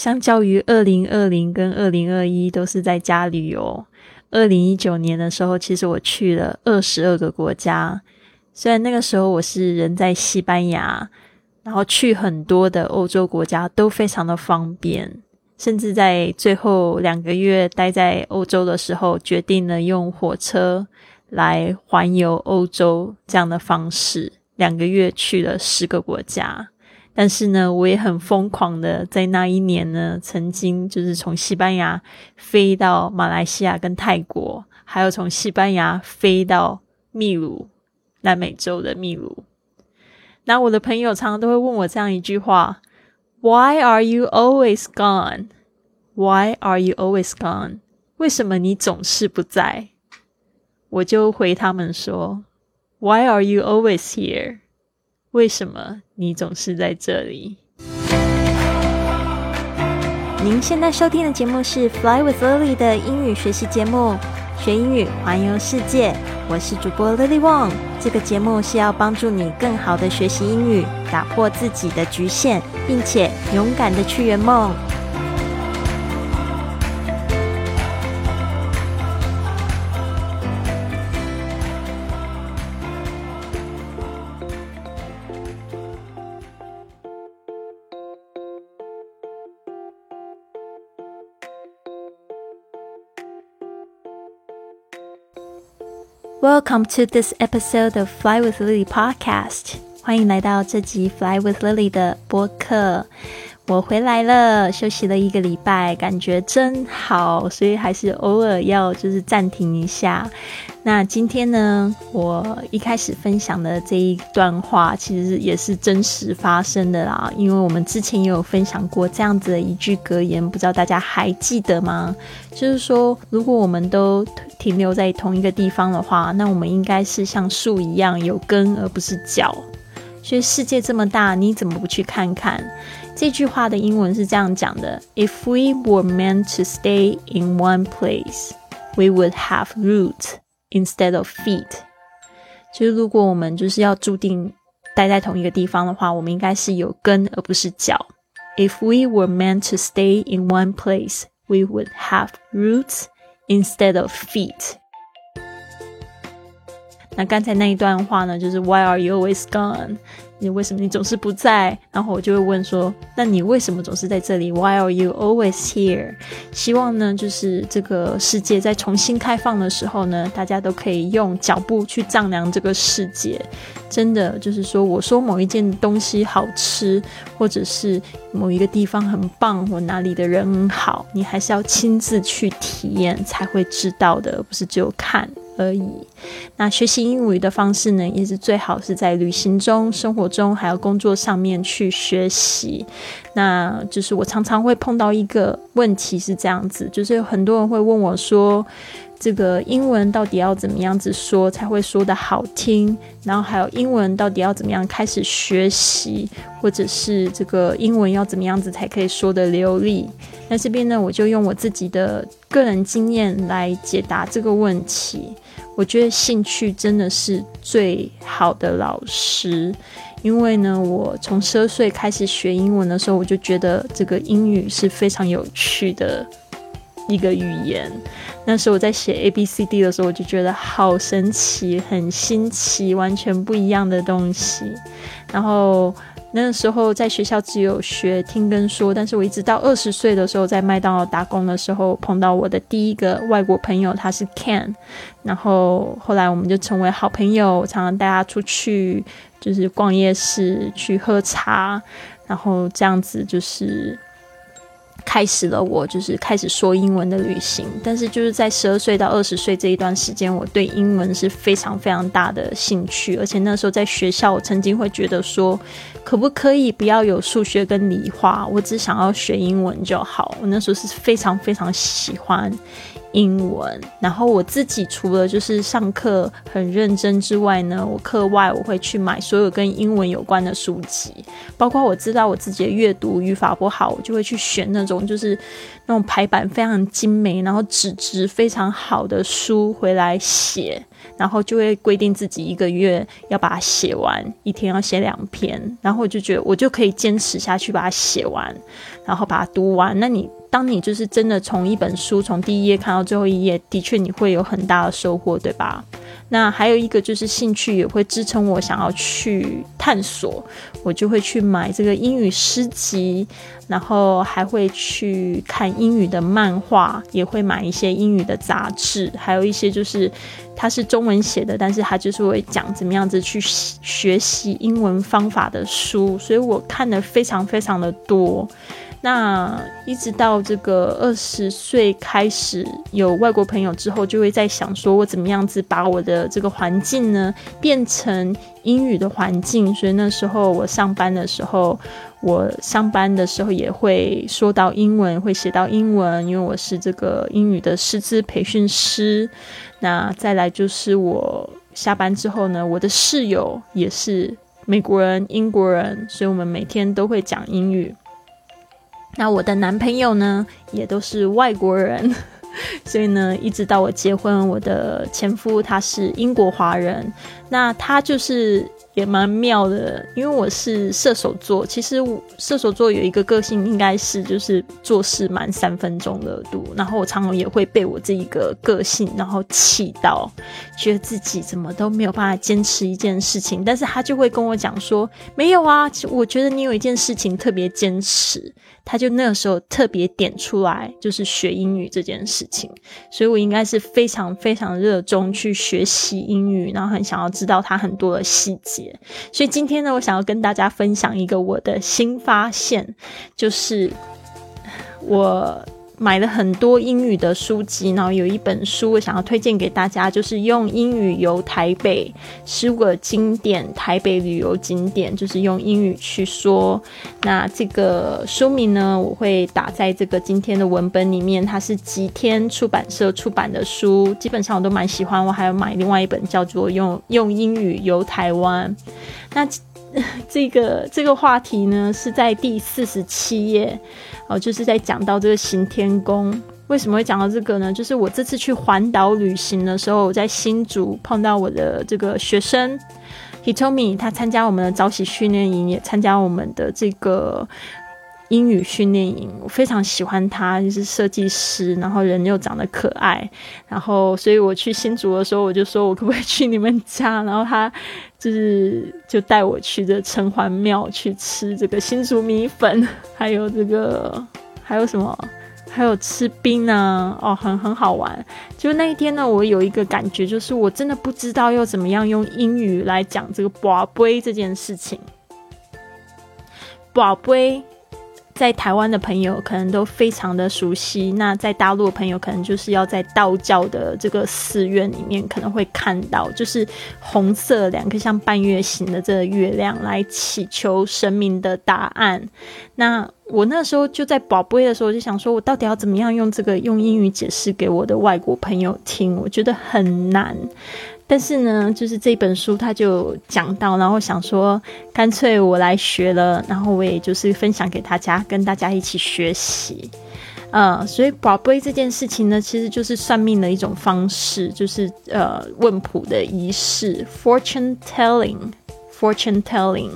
相较于二零二零跟二零二一都是在家旅游，二零一九年的时候，其实我去了二十二个国家。虽然那个时候我是人在西班牙，然后去很多的欧洲国家都非常的方便，甚至在最后两个月待在欧洲的时候，决定了用火车来环游欧洲这样的方式，两个月去了十个国家。但是呢，我也很疯狂的在那一年呢，曾经就是从西班牙飞到马来西亚跟泰国，还有从西班牙飞到秘鲁。南美洲的秘鲁，那我的朋友常常都会问我这样一句话：Why are you always gone? Why are you always gone? 为什么你总是不在？我就回他们说：Why are you always here? 为什么你总是在这里？您现在收听的节目是《Fly with Lily》的英语学习节目。学英语，环游世界。我是主播 Lily Wong。这个节目是要帮助你更好的学习英语，打破自己的局限，并且勇敢的去圆梦。Welcome to this episode of Fly with Lily podcast。欢迎来到这集 Fly with Lily 的播客。 我回来了，休息了一个礼拜，感觉真好，所以还是偶尔要就是暂停一下。那今天呢，我一开始分享的这一段话，其实也是真实发生的啦。因为我们之前也有分享过这样子的一句格言，不知道大家还记得吗？就是说，如果我们都停留在同一个地方的话，那我们应该是像树一样有根而不是脚。所以世界这么大，你怎么不去看看？这句话的英文是这样讲的：If we were meant to stay in one place, we would have roots instead of feet。就是如果我们就是要注定待在同一个地方的话，我们应该是有根而不是脚。If we were meant to stay in one place, we would have roots instead of feet。那刚才那一段话呢，就是 Why are you always gone？ 你为什么你总是不在？然后我就会问说，那你为什么总是在这里？Why are you always here？希望呢，就是这个世界在重新开放的时候呢，大家都可以用脚步去丈量这个世界。真的就是说，我说某一件东西好吃，或者是某一个地方很棒，或哪里的人很好，你还是要亲自去体验才会知道的，不是只有看。而已。那学习英语的方式呢，也是最好是在旅行中、生活中，还有工作上面去学习。那就是我常常会碰到一个问题是这样子，就是有很多人会问我说。这个英文到底要怎么样子说才会说的好听？然后还有英文到底要怎么样开始学习，或者是这个英文要怎么样子才可以说的流利？那这边呢，我就用我自己的个人经验来解答这个问题。我觉得兴趣真的是最好的老师，因为呢，我从十二岁开始学英文的时候，我就觉得这个英语是非常有趣的。一个语言，那时候我在写 A B C D 的时候，我就觉得好神奇，很新奇，完全不一样的东西。然后那时候在学校只有学听跟说，但是我一直到二十岁的时候，在麦当劳打工的时候，碰到我的第一个外国朋友，他是 Ken，然后后来我们就成为好朋友，常常带他出去，就是逛夜市，去喝茶，然后这样子就是。开始了我就是开始说英文的旅行，但是就是在十二岁到二十岁这一段时间，我对英文是非常非常大的兴趣，而且那时候在学校，我曾经会觉得说，可不可以不要有数学跟理化，我只想要学英文就好。我那时候是非常非常喜欢。英文，然后我自己除了就是上课很认真之外呢，我课外我会去买所有跟英文有关的书籍，包括我知道我自己的阅读语法不好，我就会去选那种就是那种排版非常精美，然后纸质非常好的书回来写。然后就会规定自己一个月要把它写完，一天要写两篇，然后我就觉得我就可以坚持下去把它写完，然后把它读完。那你当你就是真的从一本书从第一页看到最后一页，的确你会有很大的收获，对吧？那还有一个就是兴趣也会支撑我想要去探索，我就会去买这个英语诗集，然后还会去看英语的漫画，也会买一些英语的杂志，还有一些就是它是中文写的，但是它就是会讲怎么样子去学习英文方法的书，所以我看的非常非常的多。那一直到这个二十岁开始有外国朋友之后，就会在想说，我怎么样子把我的这个环境呢变成英语的环境。所以那时候我上班的时候，我上班的时候也会说到英文，会写到英文，因为我是这个英语的师资培训师。那再来就是我下班之后呢，我的室友也是美国人、英国人，所以我们每天都会讲英语。那我的男朋友呢，也都是外国人，所以呢，一直到我结婚，我的前夫他是英国华人，那他就是。也蛮妙的，因为我是射手座。其实射手座有一个个性，应该是就是做事满三分钟热度。然后我常常也会被我这一个个性，然后气到，觉得自己怎么都没有办法坚持一件事情。但是他就会跟我讲说：“没有啊，我觉得你有一件事情特别坚持。”他就那个时候特别点出来，就是学英语这件事情。所以我应该是非常非常热衷去学习英语，然后很想要知道它很多的细节。所以今天呢，我想要跟大家分享一个我的新发现，就是我买了很多英语的书籍，然后有一本书我想要推荐给大家，就是用英语游台北十五个经典台北旅游景点，就是用英语去说。那这个书名呢，我会打在这个今天的文本里面。它是吉天出版社出版的书，基本上我都蛮喜欢。我还有买另外一本叫做《用用英语游台湾》。那 这个这个话题呢，是在第四十七页。哦，就是在讲到这个行天宫，为什么会讲到这个呢？就是我这次去环岛旅行的时候，我在新竹碰到我的这个学生，Hitomi，他参加我们的早起训练营，也参加我们的这个英语训练营。我非常喜欢他，就是设计师，然后人又长得可爱，然后所以我去新竹的时候，我就说我可不可以去你们家，然后他就是就带我去这城隍庙去吃这个新竹米粉。还有这个，还有什么？还有吃冰啊！哦，很很好玩。就那一天呢，我有一个感觉，就是我真的不知道要怎么样用英语来讲这个宝贝这件事情。宝贝。在台湾的朋友可能都非常的熟悉，那在大陆的朋友可能就是要在道教的这个寺院里面可能会看到，就是红色两个像半月形的这个月亮来祈求神明的答案。那我那时候就在宝贝的时候就想说，我到底要怎么样用这个用英语解释给我的外国朋友听？我觉得很难。但是呢，就是这本书他就讲到，然后想说，干脆我来学了，然后我也就是分享给大家，跟大家一起学习。呃，所以宝贝这件事情呢，其实就是算命的一种方式，就是呃问卜的仪式，fortune telling，fortune telling。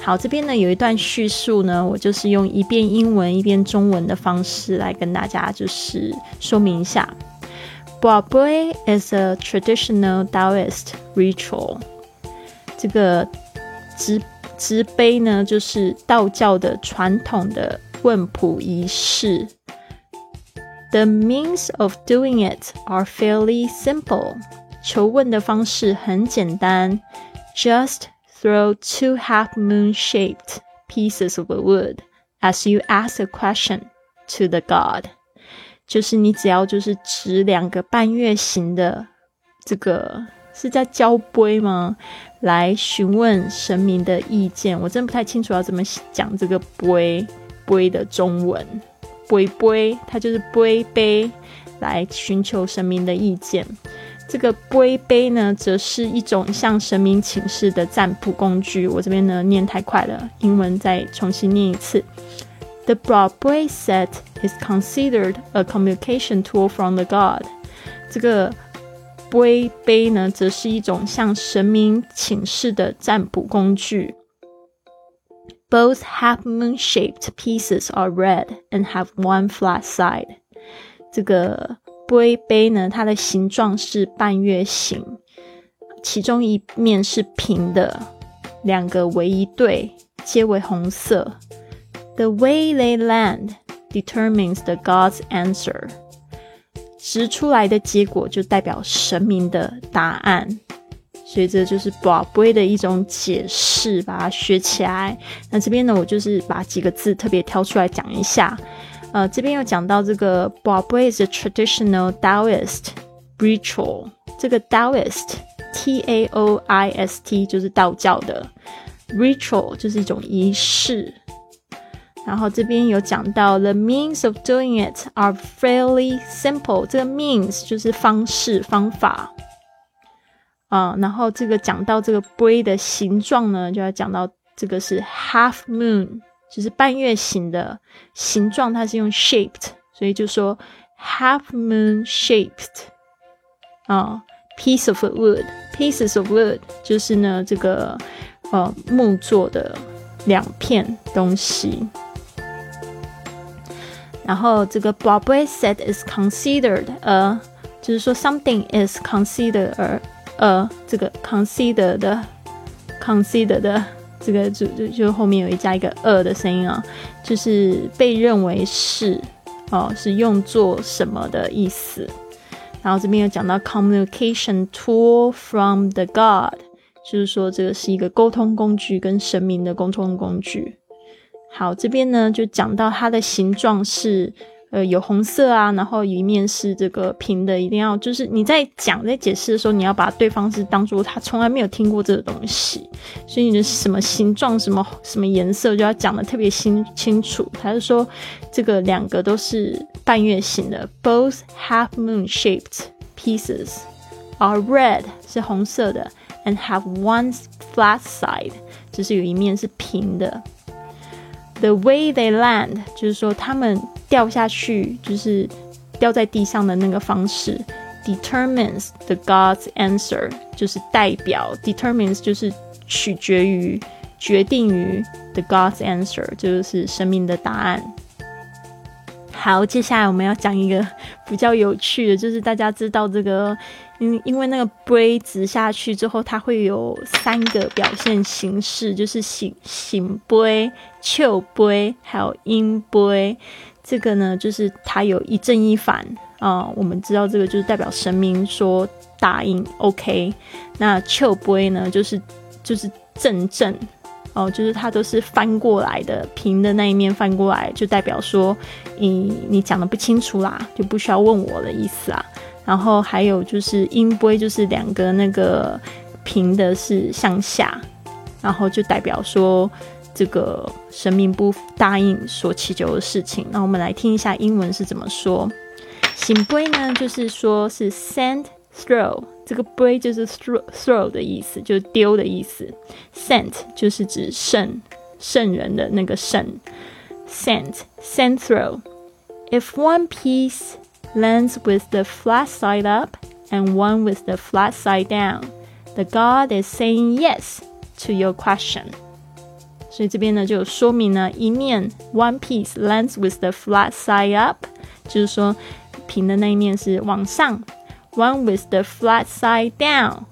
好，这边呢有一段叙述呢，我就是用一遍英文一遍中文的方式来跟大家就是说明一下。Baobei is a traditional Taoist ritual。这个执执杯呢，就是道教的传统的问卜仪式。The means of doing it are fairly simple。求问的方式很简单，just throw two half-moon-shaped pieces of wood as you ask a question to the god。 就是你只要就是指两个半月形的这个是在交杯吗？来询问神明的意见，我真不太清楚要怎么讲这个杯杯的中文。杯杯它就是杯杯，来寻求神明的意见。这个杯杯呢，则是一种向神明请示的占卜工具。我这边呢念太快了，英文再重新念一次。The Broadway set is considered a communication tool from the god。这个 杯杯呢，则是一种向神明请示的占卜工具。Both half moon shaped pieces are red and have one flat side。这个杯杯呢，它的形状是半月形，其中一面是平的，两个为一对，皆为红色。 The way they land determines the god's answer。直出来的结果就代表神明的答案，所以这就是宝贝的一种解释，把它学起来。那这边呢，我就是把几个字特别挑出来讲一下。呃，这边有讲到这个宝贝 is a traditional Taoist ritual。这个 Taoist，T A O I S T 就是道教的，ritual 就是一种仪式。然后这边有讲到，the means of doing it are fairly simple。这个 means 就是方式方法啊。然后这个讲到这个杯的形状呢，就要讲到这个是 half moon，就是半月形的形状，它是用 shaped，所以就说 half moon shaped 啊，piece of wood，pieces of wood 就是呢这个呃木做的两片东西。然后这个 Bobby said is considered a，就是说 something is considered a，这个 considered 的 considered 的这个就就就后面有一加一个 a 的声音啊，就是被认为是哦是用作什么的意思。然后这边有讲到 communication tool from the god，就是说这个是一个沟通工具，跟神明的沟通工具。好，这边呢就讲到它的形状是，呃，有红色啊，然后一面是这个平的，一定要就是你在讲在解释的时候，你要把对方是当做他从来没有听过这个东西，所以你的什么形状、什么什么颜色就要讲的特别清清楚。他就说这个两个都是半月形的，both half moon shaped pieces are red 是红色的，and have one flat side 就是有一面是平的。The way they land，就是说他们掉下去，就是掉在地上的那个方式，determines the god's answer，就是代表 determines 就是取决于、决定于 the god's answer，就是生命的答案。好，接下来我们要讲一个比较有趣的，就是大家知道这个，因因为那个杯直下去之后，它会有三个表现形式，就是醒醒杯、丘杯，还有阴杯。这个呢，就是它有一正一反啊。我们知道这个就是代表神明说答应，OK。那丘杯呢，就是就是正正。哦，就是它都是翻过来的，平的那一面翻过来，就代表说你你讲的不清楚啦，就不需要问我的意思啊。然后还有就是音波，就是两个那个平的是向下，然后就代表说这个神明不答应所祈求的事情。那我们来听一下英文是怎么说。醒波呢，就是说是 send throw。这个杯就是 throw “throw” 的意思，就是丢的意思。“sent” 就是指圣圣人的那个圣。“sent” sent throw. If one piece lands with the flat side up and one with the flat side down, the god is saying yes to your question. 所以这边呢就说明呢，一面 one piece lands with the flat side up，就是说平的那一面是往上。One with the flat side down，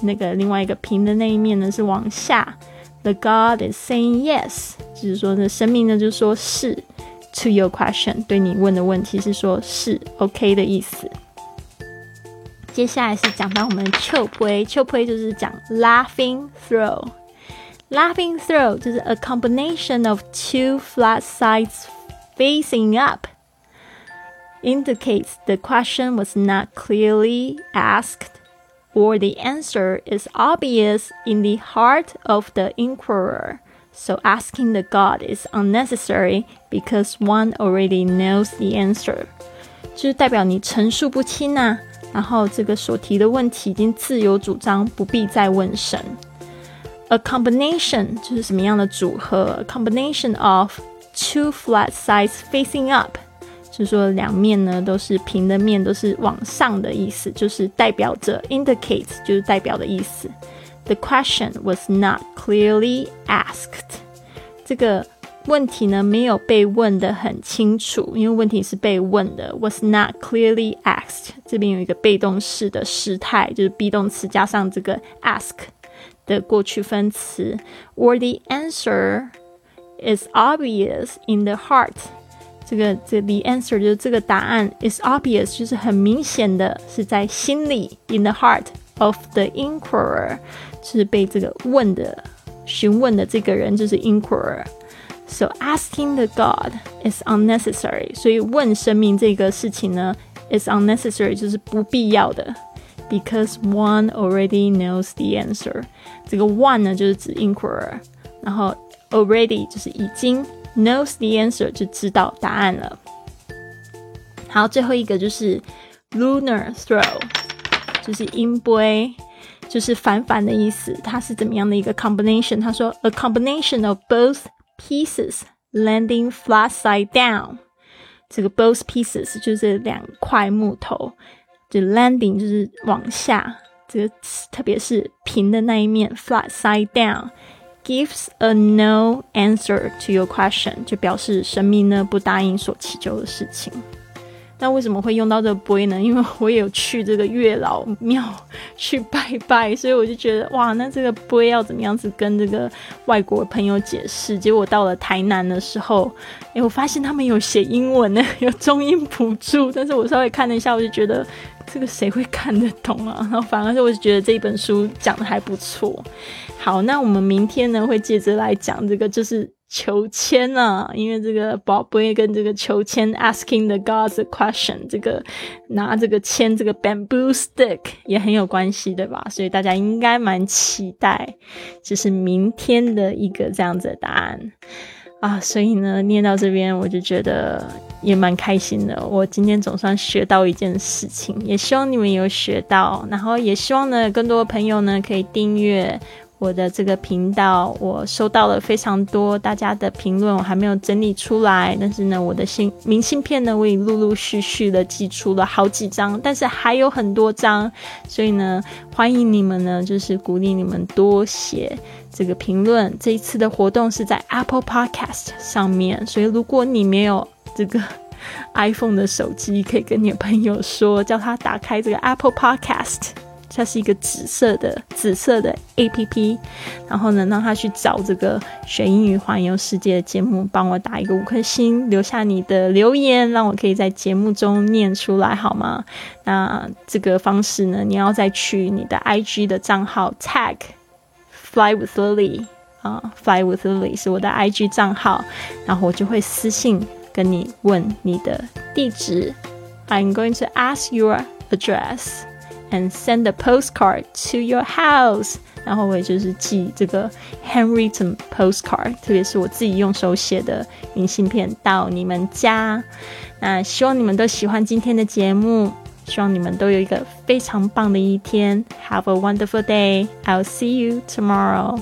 那个另外一个平的那一面呢是往下。The God is saying yes，就是说呢，生命呢就说是。 To your question，对你问的问题是说是 OK 的意思。接下来是讲到我们的 choke play，choke play 就是讲 laughing throw。Laughing throw 就是 a combination of two flat sides facing up。indicates the question was not clearly asked or the answer is obvious in the heart of the inquirer. So asking the God is unnecessary because one already knows the answer. 就是代表你陈述不清呐、啊，然后这个所提的问题已经自有主张，不必再问神。A combination 就是什么样的组合？A combination of two flat sides facing up 就是说两面呢都是平的面，都是往上的意思，就是代表着 indicate 就是代表的意思。 The question was not clearly asked。这个问题呢没有被问得很清楚，因为问题是被问的。Was not clearly asked。这边有一个被动式的时态，就是 be 动词加上这个 ask 的过去分词。Or the answer is obvious in the heart。这个这 the answer 就是这个答案 is obvious，就是很明显的是在心里 in the heart of the inquirer，就是被这个问的询问的这个人就是 inquirer。So asking the God is unnecessary。所以问神明这个事情呢，is unnecessary，就是不必要的。Because one already knows the answer。这个 one 呢就是指 inquirer，然后 already 就是已经 knows the answer 就知道答案了。好，最后一个就是 lunar throw， 就是音波，就是反反的意思。它是怎么样的一个 combination？他说 a combination of both pieces landing flat side down。这个 both pieces 就是两块木头，就 landing 就是往下，这个特别是平的那一面 flat side down。gives a no answer to your question，就表示神明呢不答应所祈求的事情。那为什么会用到这个杯呢？因为我也有去这个月老庙 去拜拜，所以我就觉得哇，那这个杯要怎么样子跟这个外国朋友解释？结果到了台南的时候，哎，我发现他们有写英文呢，有中英辅助，但是我稍微看了一下，我就觉得这个谁会看得懂啊？然后反而是我就觉得这一本书讲的还不错。好，那我们明天呢会接着来讲这个，就是求签啊，因为这个宝贝跟这个求签，asking the gods a question，这个拿这个签，这个 bamboo stick 也很有关系，对吧？所以大家应该蛮期待，就是明天的一个这样子的答案啊。所以呢，念到这边我就觉得也蛮开心的。我今天总算学到一件事情，也希望你们有学到，然后也希望呢，更多的朋友呢可以订阅。我的这个频道，我收到了非常多大家的评论，我还没有整理出来。但是呢，我的信明信片呢，我已陆陆续续的寄出了好几张，但是还有很多张。所以呢，欢迎你们呢，就是鼓励你们多写这个评论。这一次的活动是在 Apple Podcast 上面，所以如果你没有这个 iPhone 的手机，可以跟你的朋友说，叫他打开这个 Apple Podcast。它是一个紫色的紫色的 A P P，然后呢，让他去找这个学英语环游世界的节目，帮我打一个五颗星，留下你的留言，让我可以在节目中念出来，好吗？那这个方式呢，你要再去你的 I G 的账号 tag Fly with Lily 啊，Fly with Lily 是我的 I G 账号，然后我就会私信跟你问你的地址，I'm going to ask your address。And send a postcard to your house，然后我也就是寄这个 handwritten postcard，特别是我自己用手写的明信片到你们家。那希望你们都喜欢今天的节目，希望你们都有一个非常棒的一天。Have a wonderful day. I'll see you tomorrow.